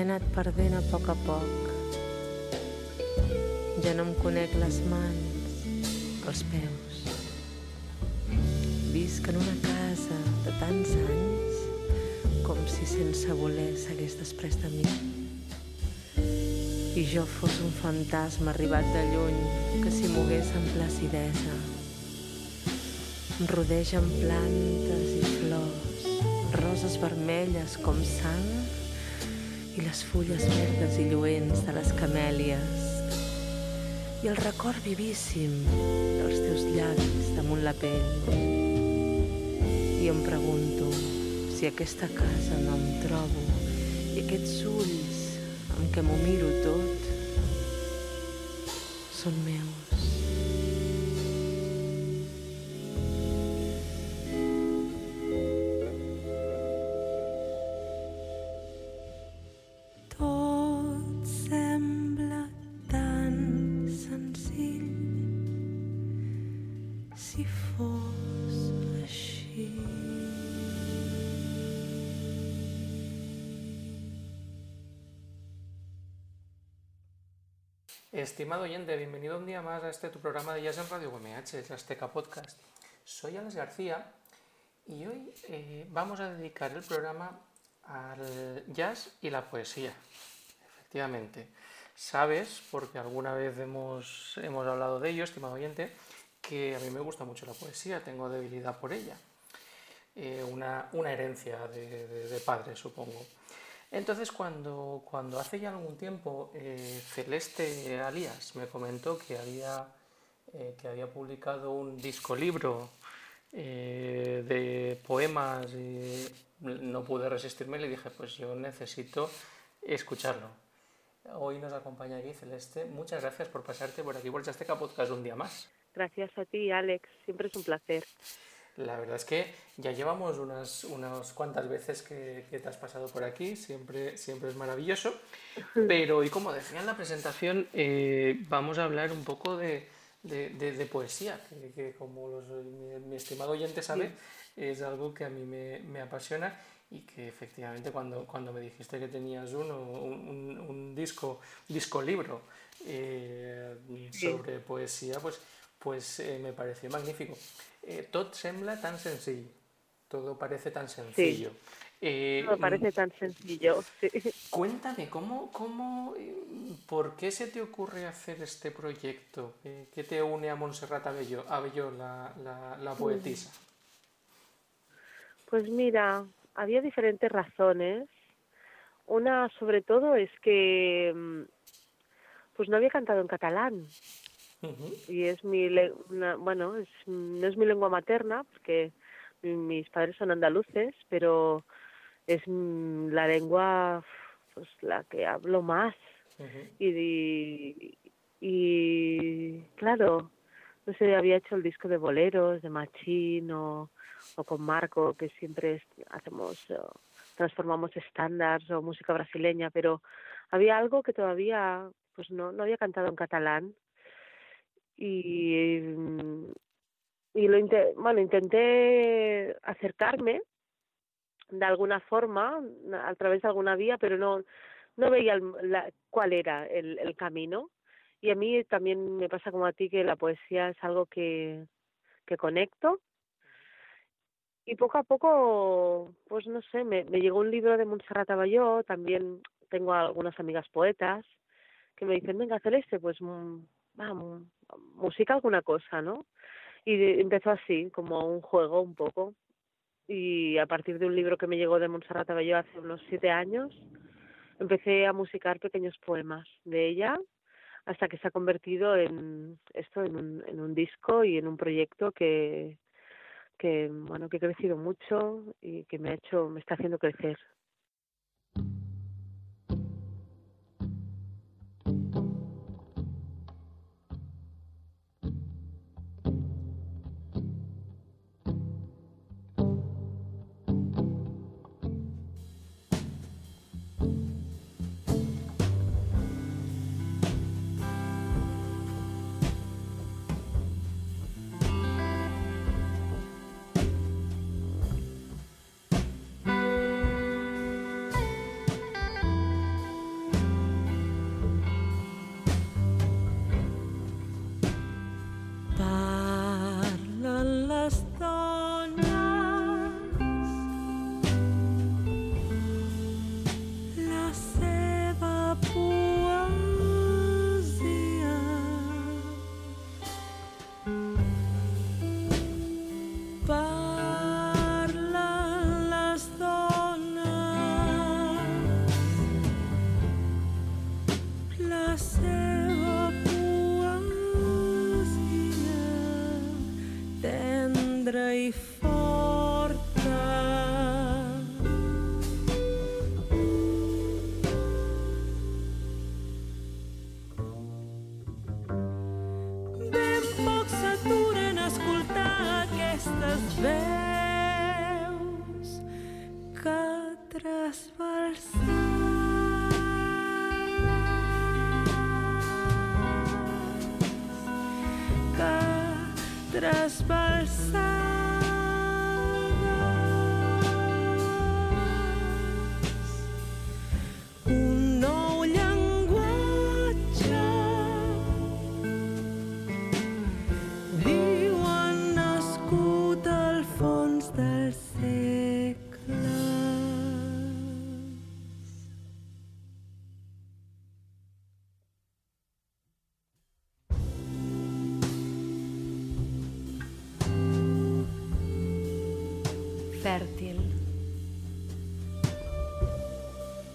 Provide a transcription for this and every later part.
M'he anat perdent a poc a poc. Ja no em conec les mans, els peus. Visc en una casa de tants anys com si sense voler s'hagués després de mi. I jo fos un fantasma arribat de lluny que s'hi mogués amb placidesa. Em rodegen plantes i flors, roses vermelles com sang i les fulles verdes i lluents de les camèlies i el record vivíssim dels teus llavis damunt la pell. I em pregunto si aquesta casa no em trobo i aquests ulls amb què m'ho miro tot són meus. Estimado oyente, bienvenido un día más a este tu programa de Jazz en Radio UMH, Azteca Podcast. Soy Alex García y hoy eh, vamos a dedicar el programa al jazz y la poesía. Efectivamente, sabes, porque alguna vez hemos, hemos hablado de ello, estimado oyente, que a mí me gusta mucho la poesía, tengo debilidad por ella. Eh, una, una herencia de, de- de padre, supongo. Entonces, cuando, cuando hace ya algún tiempo eh, Celeste Alias me comentó que había, eh, que había publicado un disco libro eh, de poemas, y no pude resistirme y le dije, pues yo necesito escucharlo. Hoy nos acompaña aquí Celeste. Muchas gracias por pasarte por aquí por el Azteca Podcast un día más. Gracias a ti, Alex. Siempre es un placer. La verdad es que ya llevamos unas, unas cuantas veces que, que te has pasado por aquí, siempre, siempre es maravilloso. Pero, y como decía en la presentación, eh, vamos a hablar un poco de, de- de- de poesía, que, que como los- mi, mi estimado oyente sabe, es algo que a mí me, me apasiona y que efectivamente cuando, cuando me dijiste que tenías uno, un, un- disco, disco libro eh, sobre poesía, pues, pues eh, me pareció magnífico. Eh, tot sembla tan sencillo, todo parece tan sencillo. Eh, Me parece tan sencillo. sí. Cuéntame, ¿cómo, cómo, eh, por qué se te ocurre hacer este proyecto? Eh, ¿Qué te une a Montserrat Abelló, Abelló la, la, la poetisa? Pues mira, había diferentes razones. Una, sobre todo, es que mm, pues no había cantado en catalán Y es mi, le- una- bueno, es, no es mi lengua materna porque mi- mis padres son andaluces, pero es mm, la lengua pues la que hablo más. Ujú. y, y claro, no sé, había hecho el disco de boleros, de Machín o, o con Marco, que siempre hacemos transformamos estándares o música brasileña, pero había algo que todavía pues no, no había cantado en catalán y, y lo bueno, intenté acercarme de alguna forma, a través de alguna vía, pero no, no veía la, cuál era el, el camino. Y a mí también me pasa como a ti que la poesía es algo que, que conecto. Y poco a poco, pues no sé, me, me llegó un libro de Montserrat Aballó, también tengo algunas amigas poetas que me dicen, venga, Celeste, pues mm, vamos, música alguna cosa, ¿no? Y empezó así, como un juego un poco. Y a partir de un libro que me llegó de Montserrat Abelló hace unos siete años, empecé a musicar pequeños poemas de ella hasta que se ha convertido en esto, en un, en un disco y en un proyecto que, que, bueno, que he crecido mucho y que me ha hecho, me está haciendo crecer.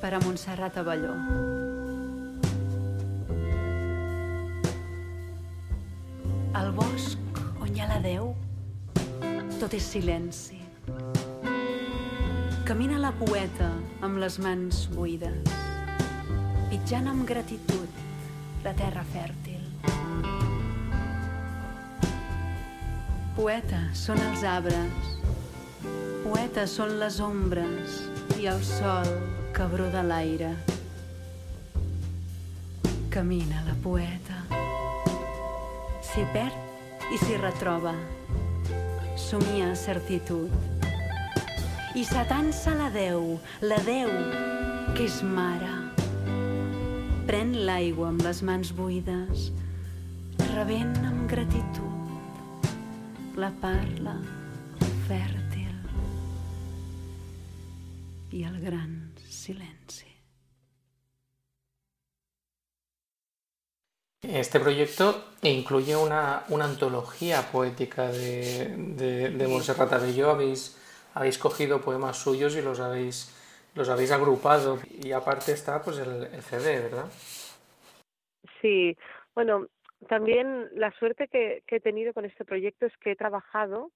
Per a Montserrat Avalló. Al bosc on hi ha la Déu, tot és silenci. Camina la poeta amb les mans buides, pitjant amb gratitud la terra fèrtil. Poeta són els arbres, poeta són les ombres i el sol cabró de l'aire. Camina la poeta. S'hi perd i s'hi retroba. Somia certitud. I s'atansa la Déu, la Déu, que és mare. Pren l'aigua amb les mans buides, rebent amb gratitud. La parla fèrtil i el gran silencio. Este proyecto incluye una, una antología poética de, de, de Montserrat Abelló. Habéis, habéis cogido poemas suyos y los habéis, los habéis agrupado. Y aparte está pues el, el CD, ¿verdad? Sí, bueno, también la suerte que, que, he tenido con este proyecto es que he trabajado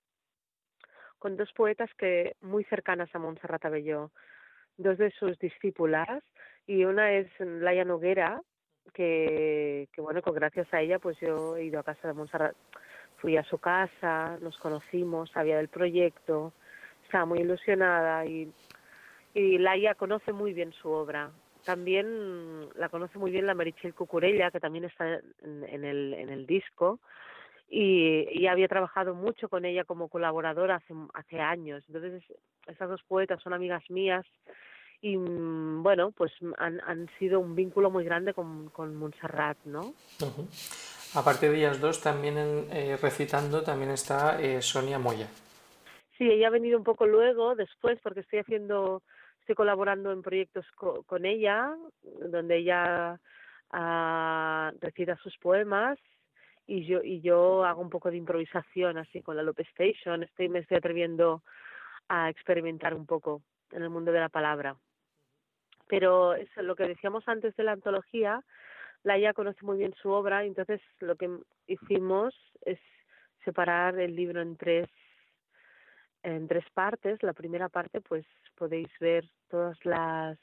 con dos poetas que muy cercanas a Montserrat Abelló dos de sus discípulas y una es Laia Noguera, que, que bueno, con gracias a ella pues yo he ido a casa de Montserrat, fui a su casa, nos conocimos, sabía del proyecto, estaba muy ilusionada y, y Laia conoce muy bien su obra. También la conoce muy bien la Marichel Cucurella, que también está en, en el, en el disco, y, y había trabajado mucho con ella como colaboradora hace, hace años. Entonces, esas dos poetas son amigas mías y mm, bueno, pues han, han sido un vínculo muy grande con, con Montserrat, ¿no? Aparte de ellas dos, también eh, recitando también está eh, Sonia Moya. Sí, ella ha venido un poco luego, después, porque estoy haciendo, estoy colaborando en proyectos co- con ella, donde ella ah, recita sus poemas y yo y yo hago un poco de improvisación así con la Lope Station. Estoy me estoy atreviendo a experimentar un poco en el mundo de la palabra. Pero es lo que decíamos antes de la antología, Laia conoce muy bien su obra, entonces lo que hicimos es separar el libro en tres en tres partes. La primera parte, pues podéis ver todas las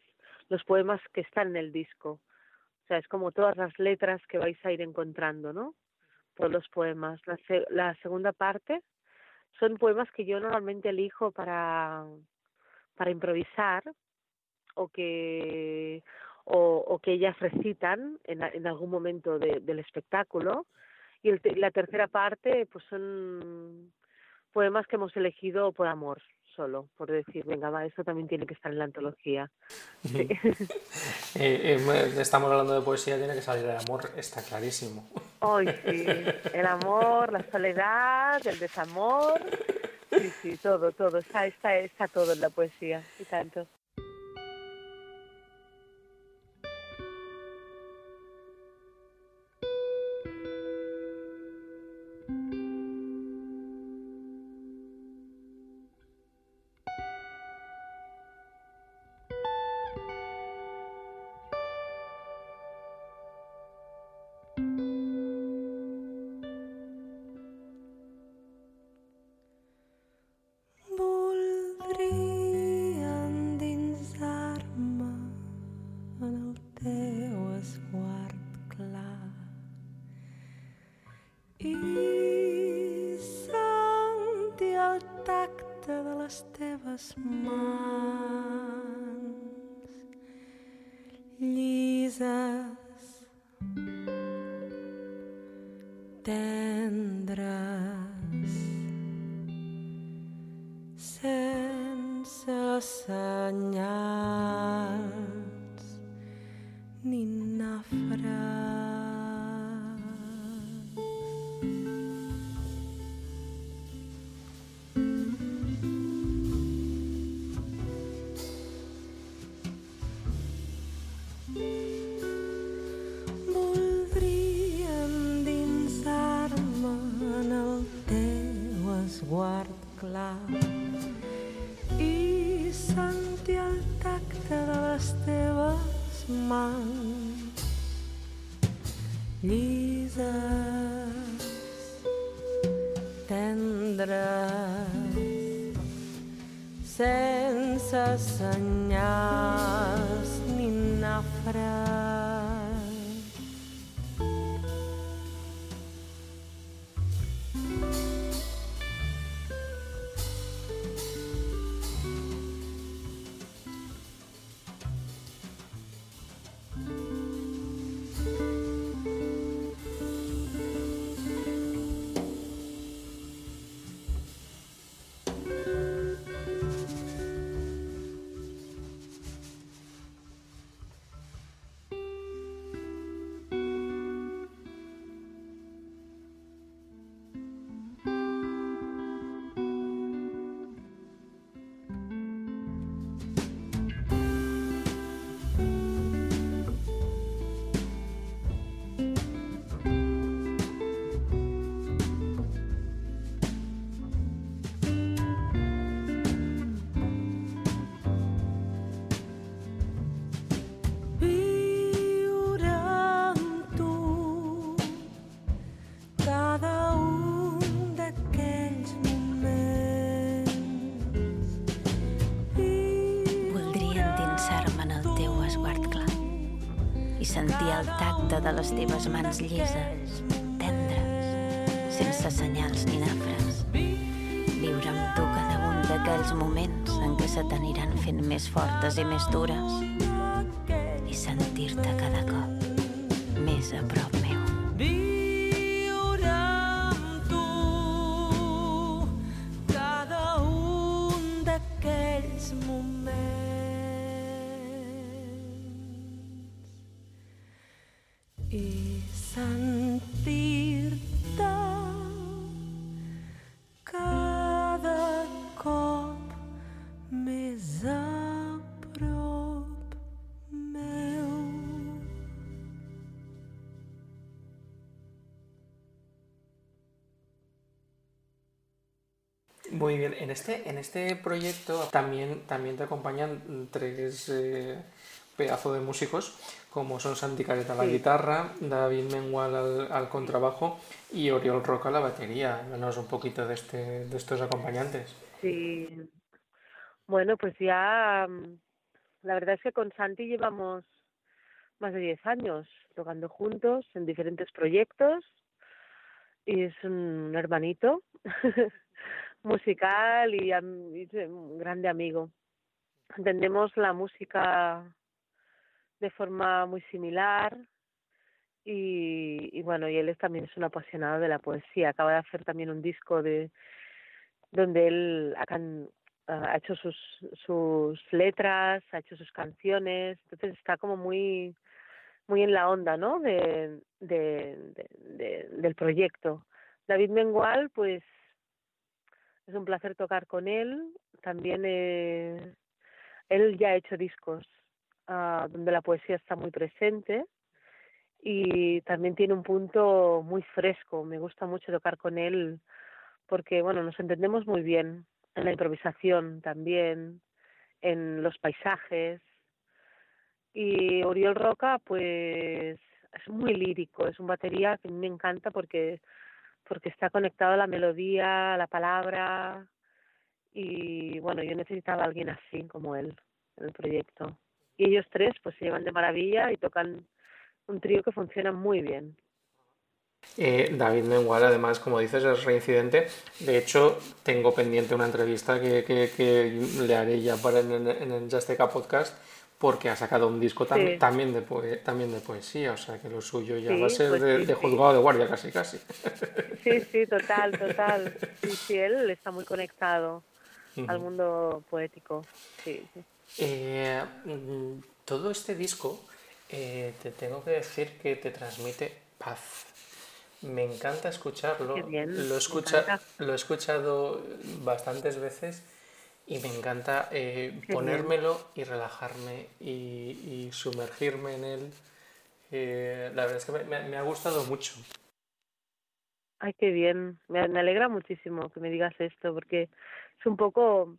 los poemas que están en el disco. O sea, es como todas las letras que vais a ir encontrando, ¿no? Todos los poemas. La segunda parte son poemas que yo normalmente elijo para para improvisar o que o, que ellas recitan en, en algún momento de- del espectáculo. Y el la tercera parte pues son poemas que hemos elegido por amor solo por decir venga va esto también tiene que estar en la antología. Sí. Eh, eh, estamos hablando de poesía, tiene que salir el amor, está clarísimo. Ay, sí. El amor la soledad el desamor. Sí sí todo todo está está está todo en la poesía y tanto tendrás senza sognare. Tacte de les teves mans llises, tendres, sense senyals ni nafres. Viure amb tu cada un d'aquells aquells moments en què se t'aniran fent més fortes i més dures en este, en este proyecto también, también te acompañan tres eh, pedazos de músicos, como son Santi Careta a la Sí. guitarra, David Mengual al, al contrabajo y Oriol Roca a la batería. Háblanos un poquito de, este, de estos acompañantes. Sí. Bueno, pues ya la verdad es que con Santi llevamos más de 10 años tocando juntos en diferentes proyectos y es un hermanito musical y, un grande amigo. Entendemos la música de forma muy similar y, y bueno, y él también es un apasionado de la poesía. Acaba de hacer también un disco de donde él ha, can- ha hecho sus, sus letras, ha hecho sus canciones, entonces está como muy muy en la onda, ¿no? De- de- del proyecto. David Mengual, pues es un placer tocar con él. También eh, él ya ha hecho discos ah, donde la poesía está muy presente y también tiene un punto muy fresco. Me gusta mucho tocar con él porque, bueno, nos entendemos muy bien en la improvisación también, en los paisajes. Y Oriol Roca, pues es muy lírico, es un batería que me encanta porque porque está conectado la melodía, a la palabra y bueno, yo necesitaba alguien así como él en el proyecto. Y ellos tres pues se llevan de maravilla y tocan un trío que funciona muy bien. Eh, David Mengual, además, como dices, es reincidente. De hecho, tengo pendiente una entrevista que, que- le haré ya para en, en- en Jasteca Podcast, porque ha sacado un disco tam- Sí. también, de poe- también de poesía, o sea que lo suyo ya Sí, va a ser pues de, sí, de sí. juzgado de guardia, casi, casi. Sí, sí, total, total. Sí, sí, él está muy conectado al mundo poético. Sí. Eh, mm, todo este disco, eh, te tengo que decir que te transmite paz. Me encanta escucharlo. Qué bien, lo, escucha, lo he escuchado bastantes veces y me encanta eh, ponérmelo y relajarme y, y sumergirme en él. Eh, la verdad es que me, me- ha gustado mucho. Ay, qué bien. Me, me alegra muchísimo que me digas esto, porque es un poco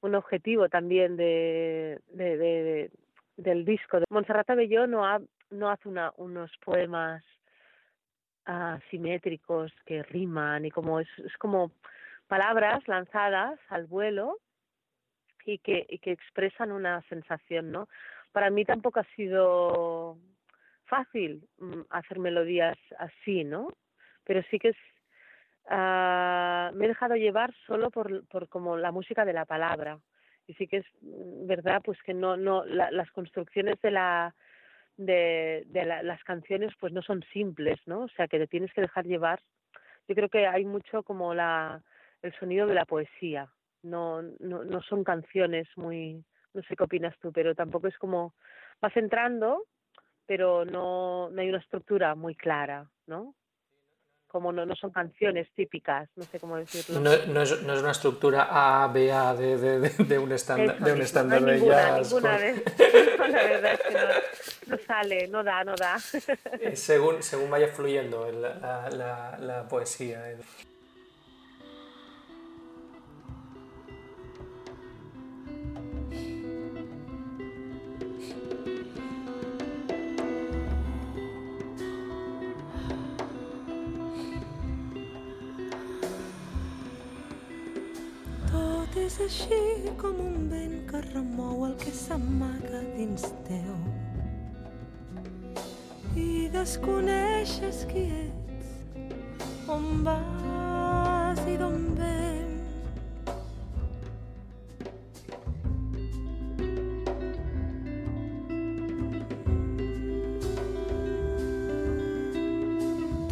un objetivo también de, de, de- de- del disco. Montserrat Abelló no, ha, no hace una, unos poemas ah, simétricos que riman y como es, es como palabras lanzadas al vuelo y que, y que expresan una sensación, ¿no? Para mí tampoco ha sido fácil mm, hacer melodías así, ¿no? Pero sí que es, ah, me he dejado llevar solo por, por como la música de la palabra. Y sí que es mm, verdad, pues que no, no, la- las construcciones de la, de, de la- las canciones pues no son simples, ¿no? O sea que te tienes que dejar llevar. Yo creo que hay mucho como la, el sonido de la poesía. No, no, no son canciones muy, no sé qué opinas tú, pero tampoco es como, vas entrando, pero no, no hay una estructura muy clara, ¿no? Como no, no son canciones típicas, no sé cómo decirlo. No, no es, no es una estructura A, B, A de, de, de- de un estándar, de un estándar no hay de ninguna, jazz. ninguna con- vez. La verdad es que no, sale, no da, no da. Eh, según, según vaya fluyendo el- la, la- la poesía. el- és així com un vent que remou el que s'amaga dins teu i desconeixes qui ets, on vas i d'on vens.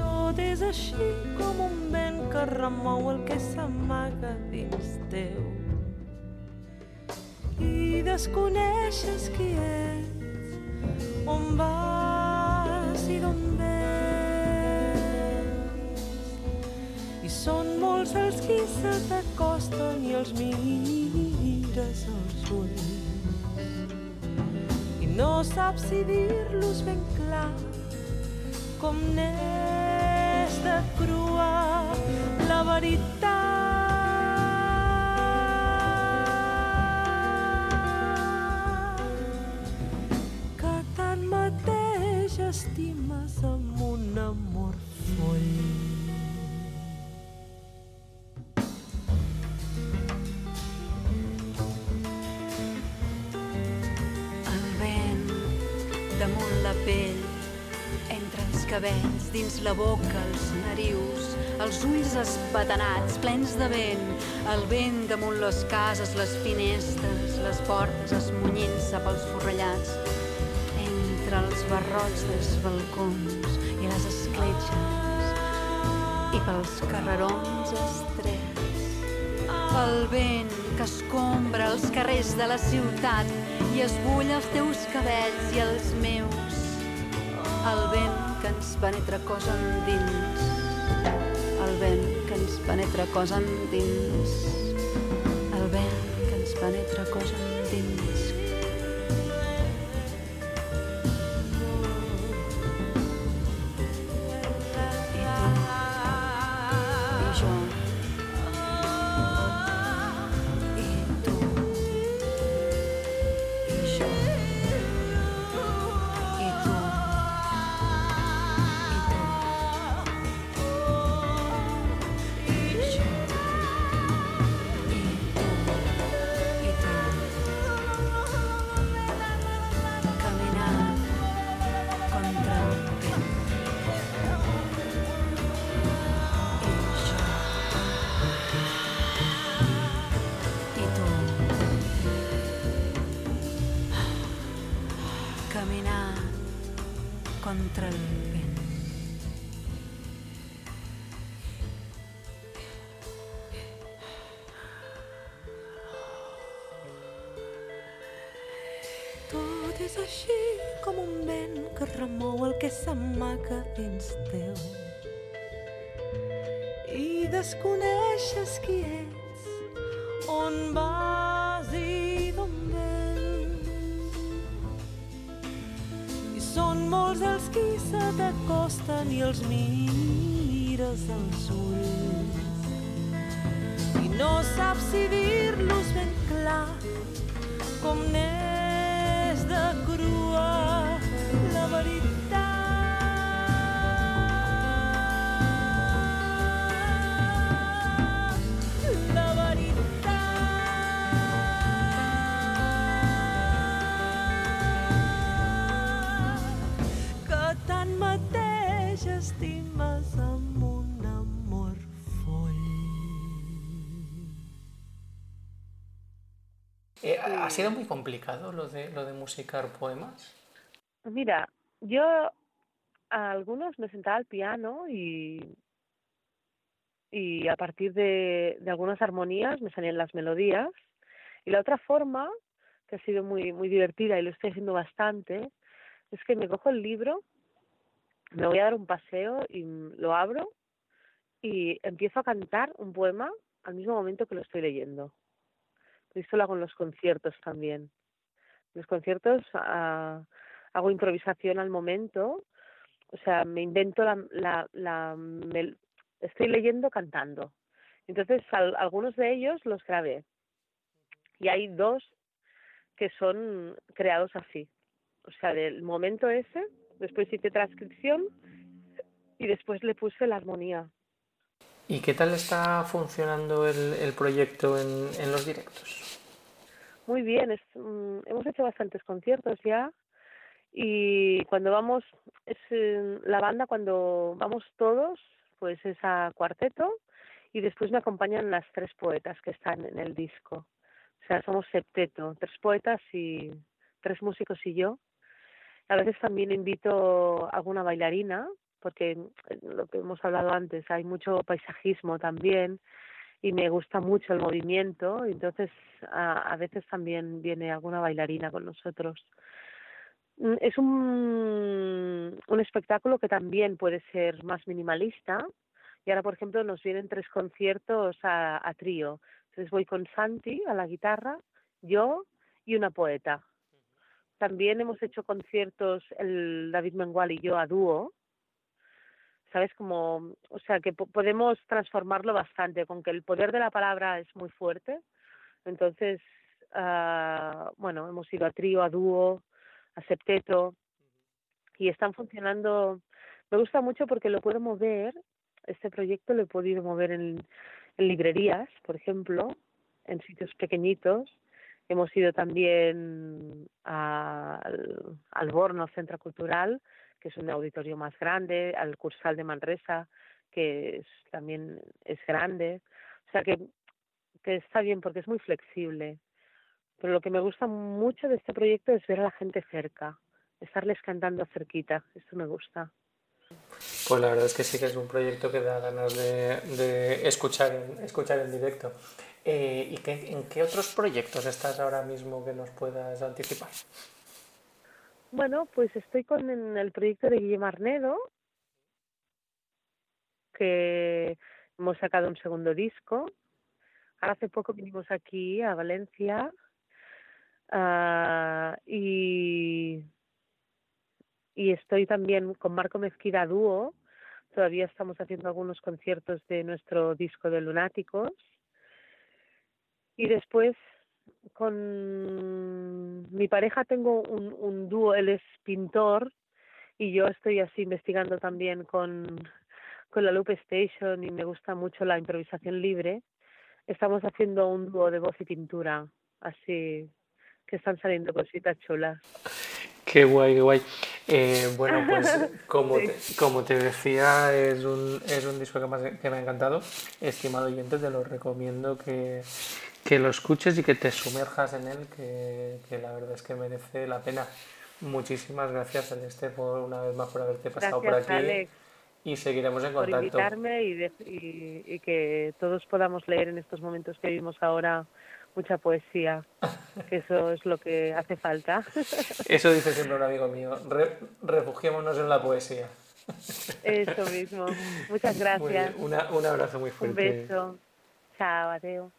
Tot és així com un vent que remou el que s'amaga dins desconeixes qui ets, on vas i d'on vens. I són molts els qui se t'acosten i els mires als ulls. I no saps si dir-los ben clar com n'és de crua la veritat la boca, els narius, els ulls espatenats, plens de vent, el vent damunt les cases, les finestres, les portes esmunyint-se pels forrellats, entre els barrots dels balcons i les escletxes, i pels carrerons estrets. El vent que escombra els carrers de la ciutat i esbulla els teus cabells i els meus. El vent que ens penetra cos endins. El vent que ens penetra cos endins. El vent que ens penetra cos endins. Que s'amaga dins teu. I desconeixes qui ets, on vas i d'on vens. I són molts els qui se t'acosten i els mires als ulls. I no saps si dir-los ben clar com n'és Eh, ¿Ha sido muy complicado lo de, lo de musicar poemas? Mira, yo a algunos me sentaba al piano y, y a partir de, de algunas armonías me salían las melodías. Y la otra forma, que ha sido muy, muy divertida y lo estoy haciendo bastante, es que me cojo el libro, me voy a dar un paseo y lo abro y empiezo a cantar un poema al mismo momento que lo estoy leyendo. Esto lo hago en los conciertos también. Los conciertos ah, hago improvisación al momento, o sea, me invento la, la, la estoy leyendo cantando. Entonces, al- algunos de ellos los grabé. Y hay dos que son creados así. O sea, del momento ese, después hice transcripción y después le puse la armonía. ¿Y qué tal está funcionando el, el proyecto en, en los directos? Muy bien, es, mm, hemos hecho bastantes conciertos ya y cuando vamos, es eh, la banda cuando vamos todos, pues es a cuarteto y después me acompañan las tres poetas que están en el disco. O sea, somos septeto, tres poetas y tres músicos y yo. A veces también invito a alguna bailarina porque lo que hemos hablado antes, hay mucho paisajismo también y me gusta mucho el movimiento, entonces a, a veces también viene alguna bailarina con nosotros. Mm, es un, un espectáculo que también puede ser más minimalista y ahora, por ejemplo, nos vienen tres conciertos a, a trío. Entonces voy con Santi a la guitarra, yo y una poeta. También hemos hecho conciertos el David Mengual y yo a dúo, ¿sabes? Como, o sea, que podemos transformarlo bastante, con que el poder de la palabra es muy fuerte. Entonces, uh, bueno, hemos ido a trío, a dúo, a septeto, y están funcionando. Me gusta mucho porque lo puedo mover, este proyecto lo he podido mover en, en librerías, por ejemplo, en sitios pequeñitos. Hemos ido también al, al Borno Centro Cultural, que es un auditorio más grande, al Cursal de Manresa, que es, también es grande. O sea que, está bien porque es muy flexible. Pero lo que me gusta mucho de este proyecto es ver a la gente cerca, estarles cantando cerquita. Esto me gusta. Pues la verdad es que sí que es un proyecto que da ganas de, de escuchar, escuchar en directo. Eh, ¿Y qué, en qué otros proyectos estás ahora mismo que nos puedas anticipar? Bueno, pues estoy con el proyecto de Guillermo Arnedo, que hemos sacado un segundo disco. Hace poco vinimos aquí a Valencia uh, y, y estoy también con Marco Mezquida Dúo. Todavía estamos haciendo algunos conciertos de nuestro disco de Lunáticos. Y después con mi pareja tengo un, un dúo, él es pintor y yo estoy así investigando también con, con la Loop Station y me gusta mucho la improvisación libre. Estamos haciendo un dúo de voz y pintura, así que están saliendo cositas chulas. Qué guay, qué guay. Eh, bueno, pues como, sí. te, como te decía, es un, es un disco que me, que me ha encantado. Estimado oyente, te lo recomiendo que, que lo escuches y que te sumerjas en él, que, que, la verdad es que merece la pena. Muchísimas gracias, Celeste, por una vez más por haberte pasado gracias, por aquí. Alex, y seguiremos en por contacto. invitarme y, de, y, y, que todos podamos leer en estos momentos que vivimos ahora mucha poesía, que eso es lo que hace falta. Eso dice siempre un amigo mío, Re, refugiémonos en la poesía. Eso mismo. Muchas gracias. Una, un abrazo muy fuerte. Un beso. Chao, adiós.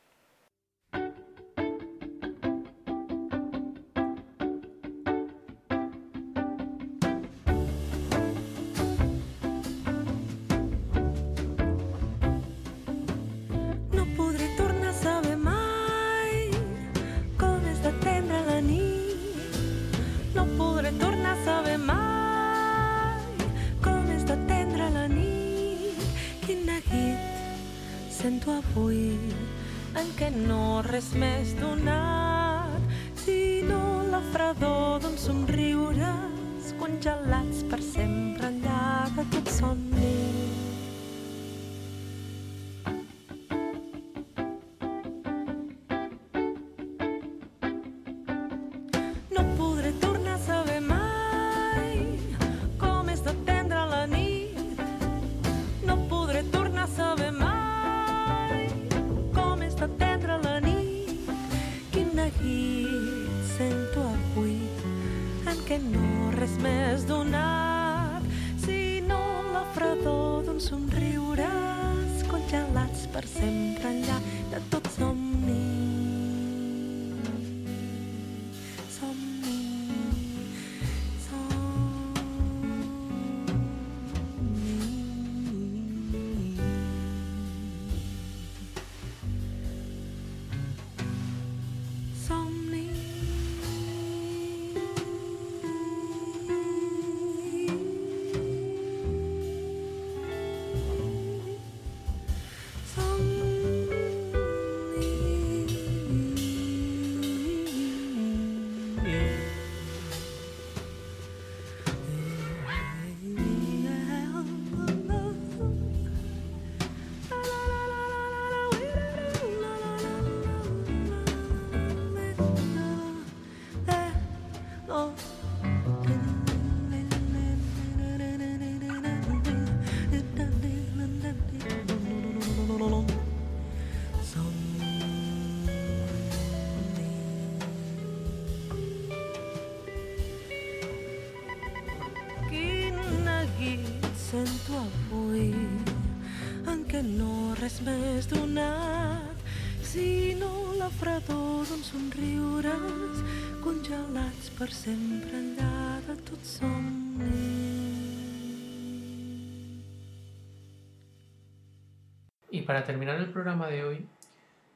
Y para terminar el programa de hoy,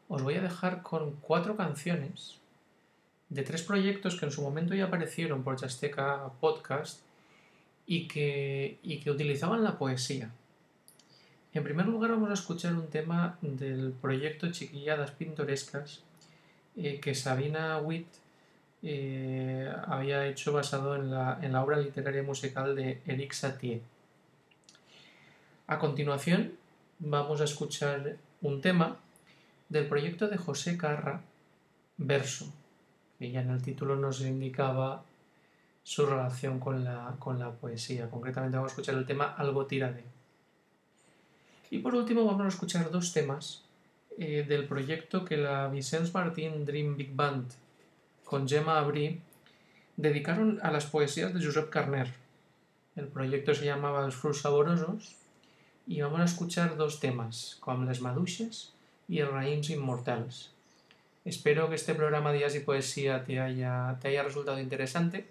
os voy a dejar con cuatro canciones de tres proyectos que en su momento ya aparecieron por Chasteca Podcast y que, y que utilizaban la poesía. En primer lugar vamos a escuchar un tema del proyecto Chiquilladas Pintorescas eh, que Sabina Witt eh, había hecho basado en la, obra literaria musical de Eric Satie. A continuación vamos a escuchar un tema del proyecto de José Carra, Verso, que ya en el título nos indicaba su relación con la, poesía. Concretamente vamos a escuchar el tema Algo. Y por último vamos a escuchar dos temas eh, del proyecto que la Vicens Martín Dream Big Band con Gemma Abrí dedicaron a las poesías de Josep Carner. El proyecto se llamaba Los Fruits Saborosos y vamos a escuchar dos temas, con Les Maduixes y El Raïms Inmortals. Espero que este programa Jazz y Poesía te haya, te haya resultado interesante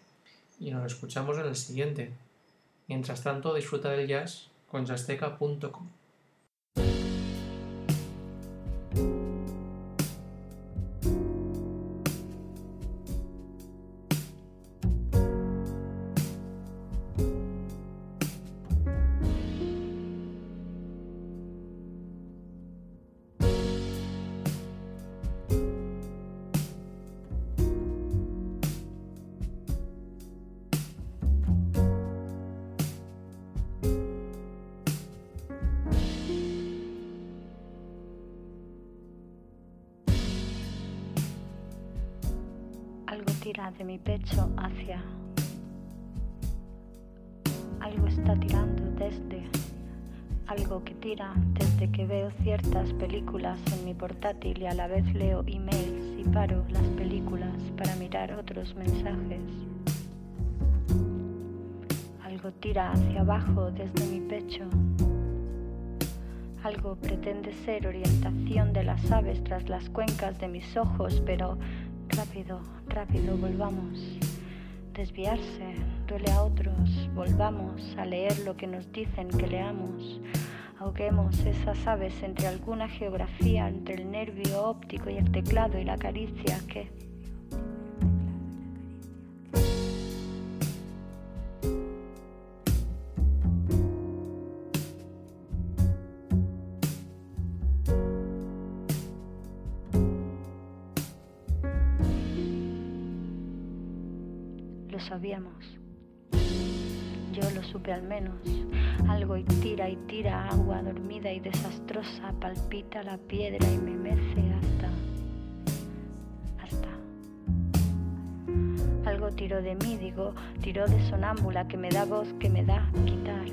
y nos escuchamos en el siguiente. Mientras tanto, disfruta del jazz con jazzteca.com. tira de mi pecho hacia... Algo está tirando desde... Algo que tira desde que veo ciertas películas en mi portátil y a la vez leo emails y paro las películas para mirar otros mensajes. Algo tira hacia abajo desde mi pecho. Algo pretende ser orientación de las aves tras las cuencas de mis ojos, pero rápido, rápido, volvamos. Desviarse duele a otros, volvamos a leer lo que nos dicen que leamos. Ahoguemos esas aves entre alguna geografía, entre el nervio óptico y el teclado y la caricia que... Yo lo supe al menos. Algo y tira y tira agua dormida y desastrosa, palpita la piedra y me mece hasta... hasta... Algo tiró de mí, digo, tiró de sonámbula que me da voz, que me da quitar.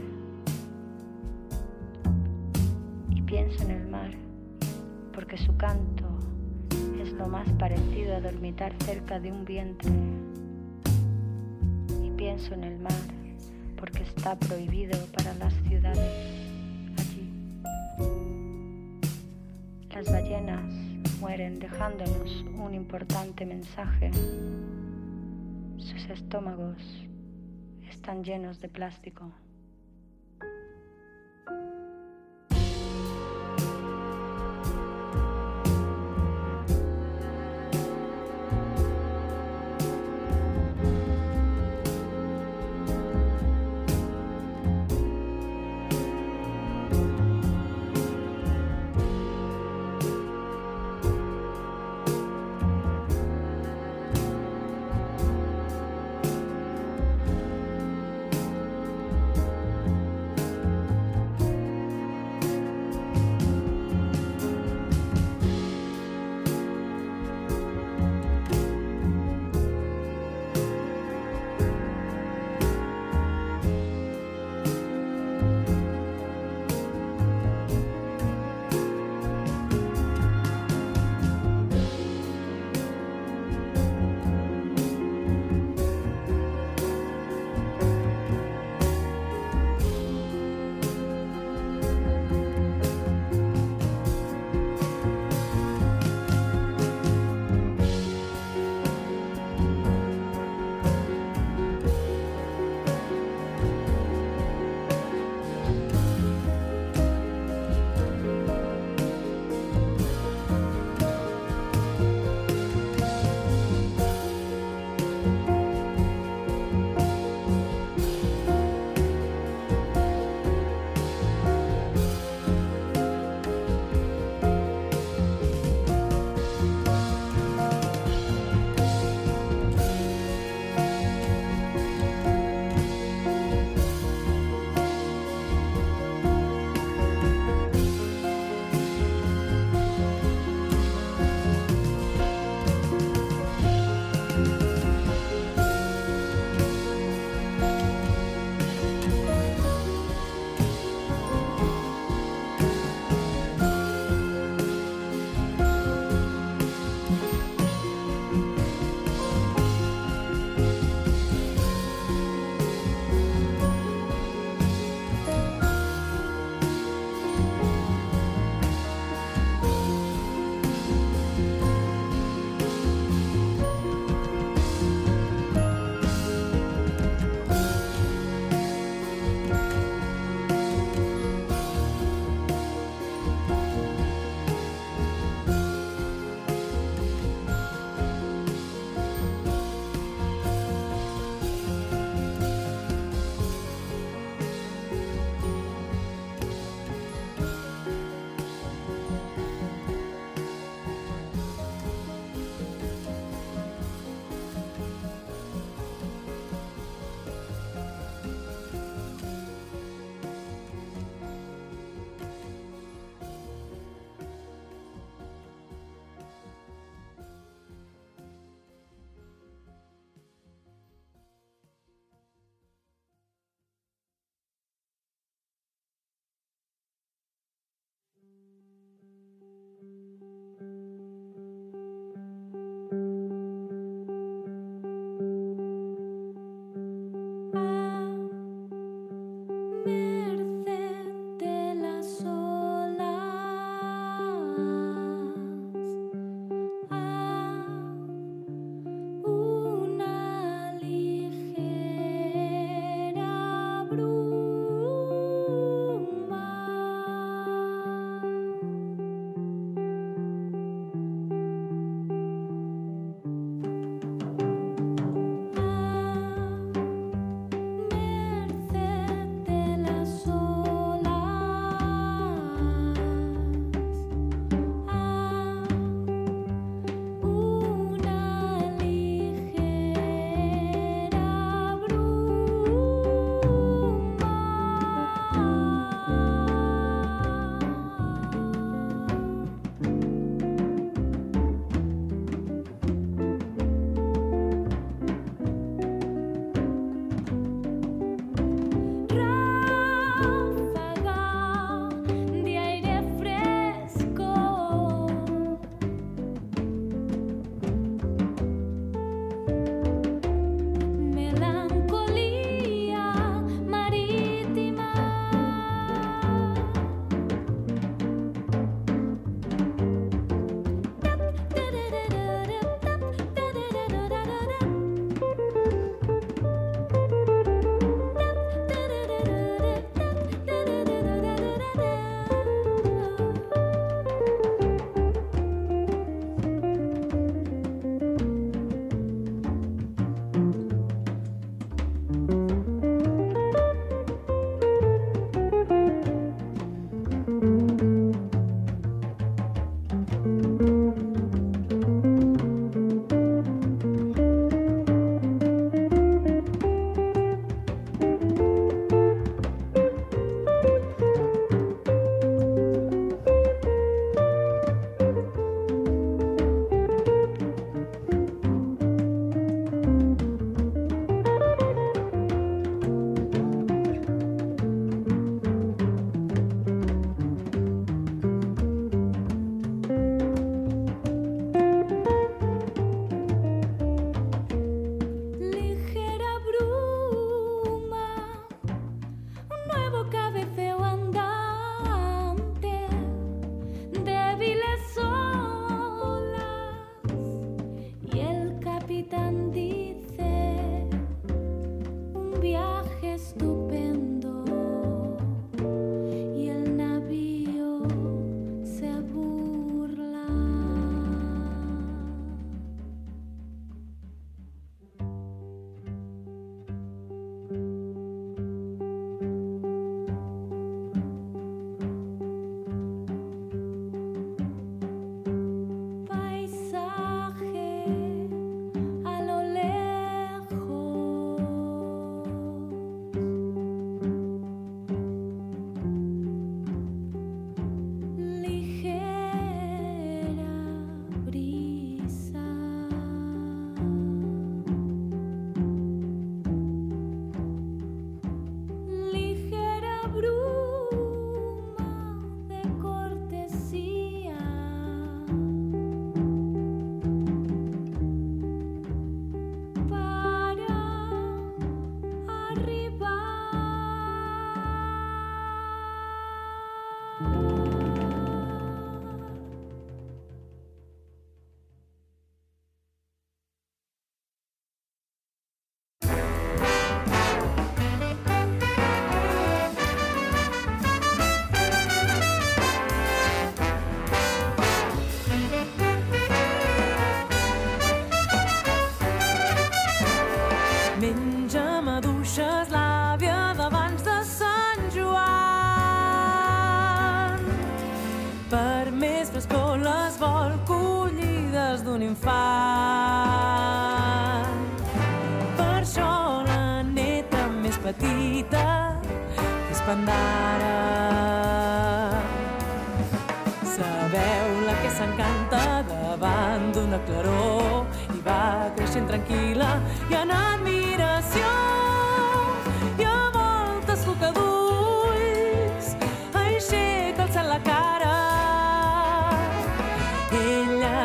Y pienso en el mar, porque su canto es lo más parecido a dormitar cerca de un vientre pienso en el mar, porque está prohibido para las ciudades allí. Las ballenas mueren dejándonos un importante mensaje. Sus estómagos están llenos de plástico.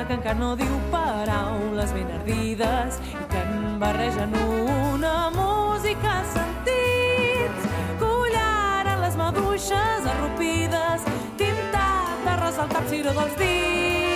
Que encara no diu paraules ben ardides i que en barregen una música sentits a les maduixes arrupides tintat de ressaltar el ciró dels dits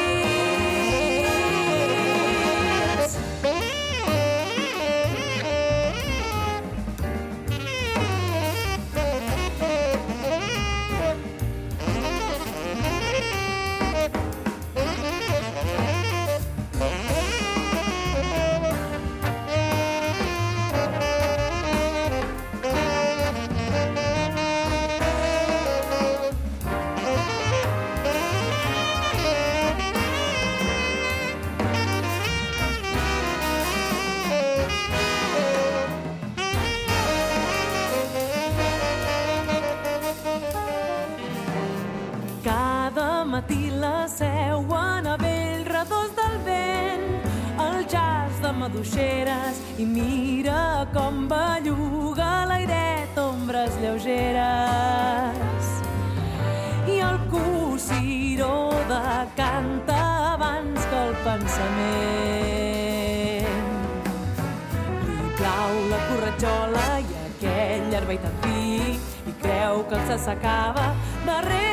de maduixeres i mira com belluga l'airet ombres lleugeres. I el cosiró decanta abans que el pensament. Li plau la corretjola i aquell herbei tan fi i creu que el s'acaba darrere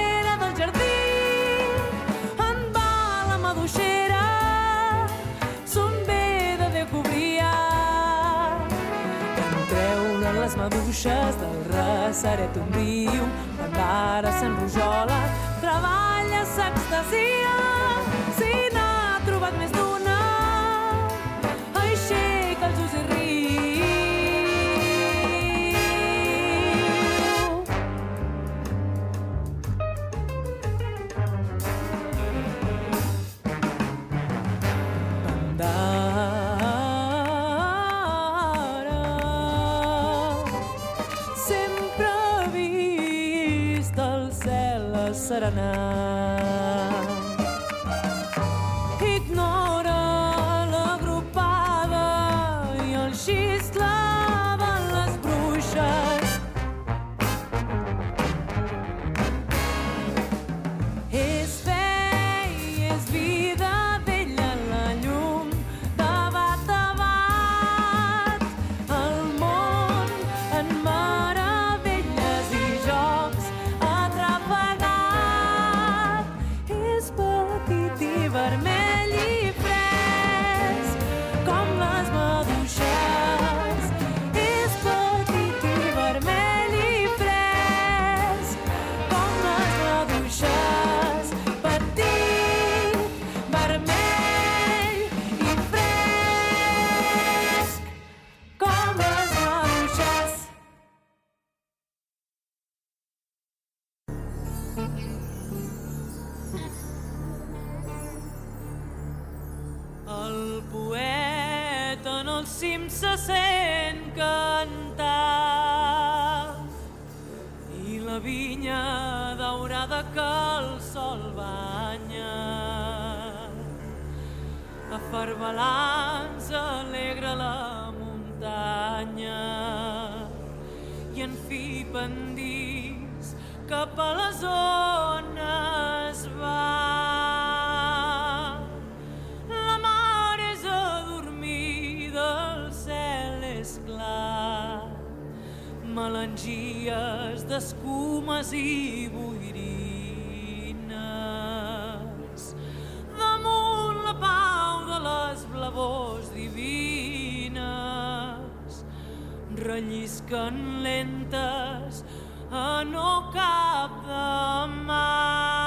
les maduixes del receret ombriu quan l'ara s'enrojola treballa, s'extasia. Si n'ha trobat més d'una se sent cantar i la vinya daurada que el sol banya. Afarbalants alegra la muntanya i en fi pendís cap a les zones d'escumes i boirines. Damunt la pau de les blavors divines rellisquen lentes a no cap de mar.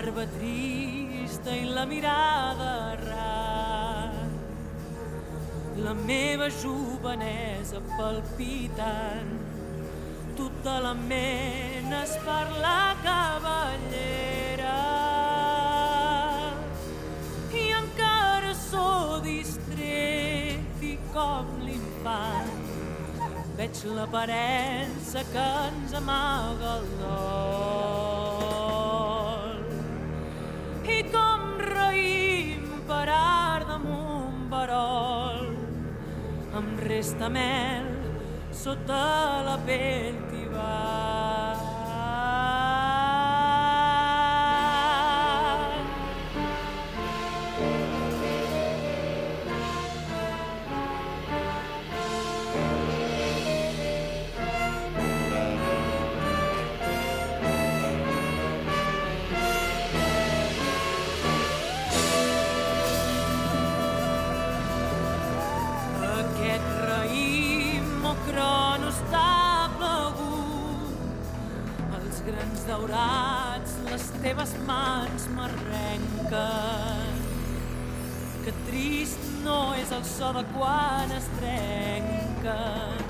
Barba trista i la mirada rar. La meva jovenesa palpitant, tota la menes per la cavallera. I encara sóc distret i com l'infant veig l'aparença que ens amaga el dol. Em resta mel sota la pell tibant. Daurats, les teves mans m'arrenquen. Que trist no és el so de quan es trenquen.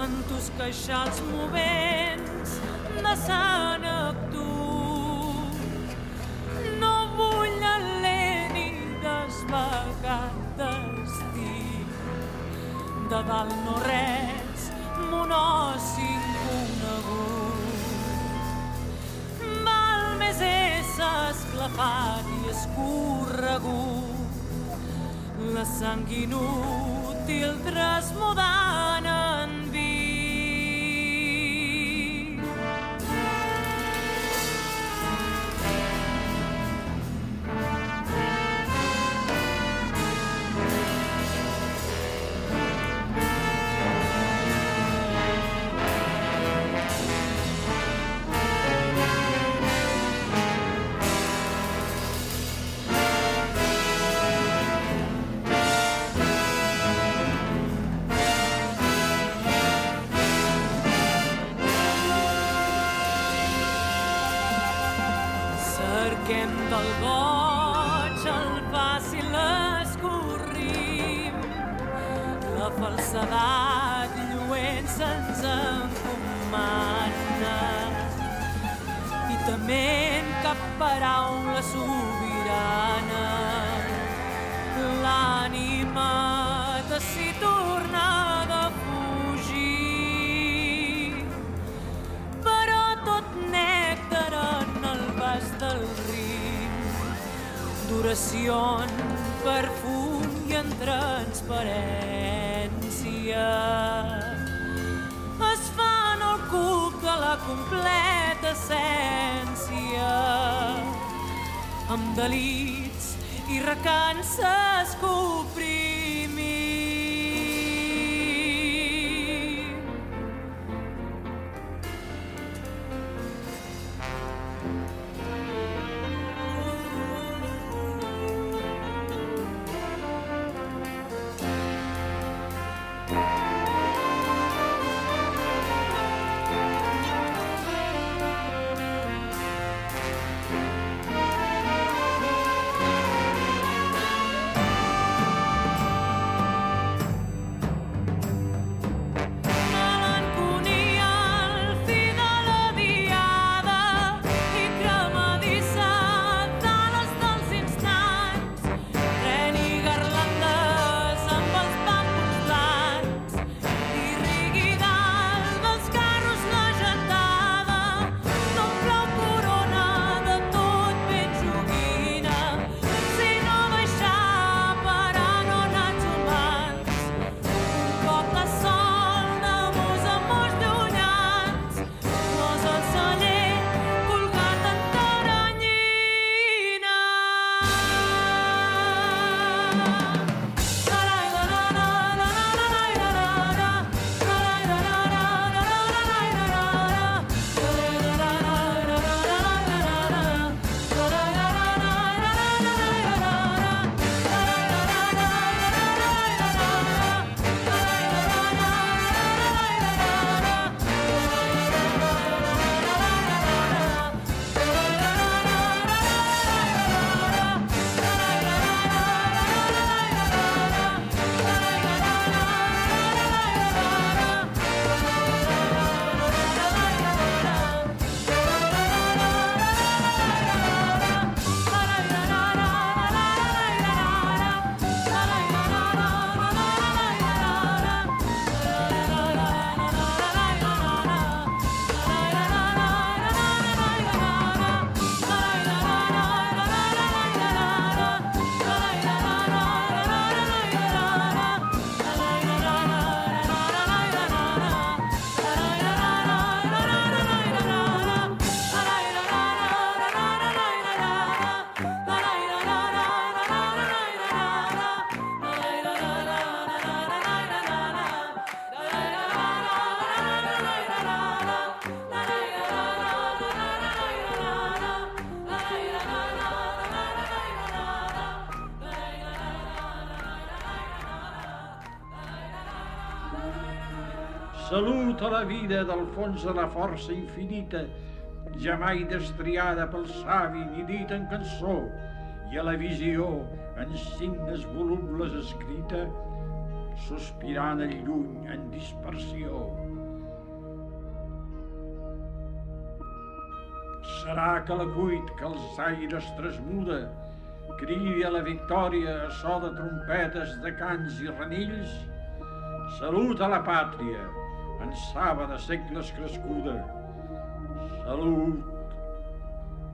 En tus queixals movents de Sant Neptú no vull alè ni desvagat destí. De dalt no res, mon oci inconegut. Esclafat i escorregut. La sang inútil trasmudant Salut a la vida del fons de la força infinita, ja mai destriada pel savi ni dit en cançó, i a la visió en signes volubles escrita, sospirant el lluny en dispersió. Serà que la cuit que els aires trasmuda, cridi a la victòria a so de trompetes, de cants i renills? Salut a la pàtria, en saba de segles crescuda. Salut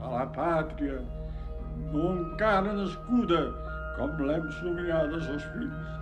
a la pàtria, no encara nascuda, com l'hem somiat els fills.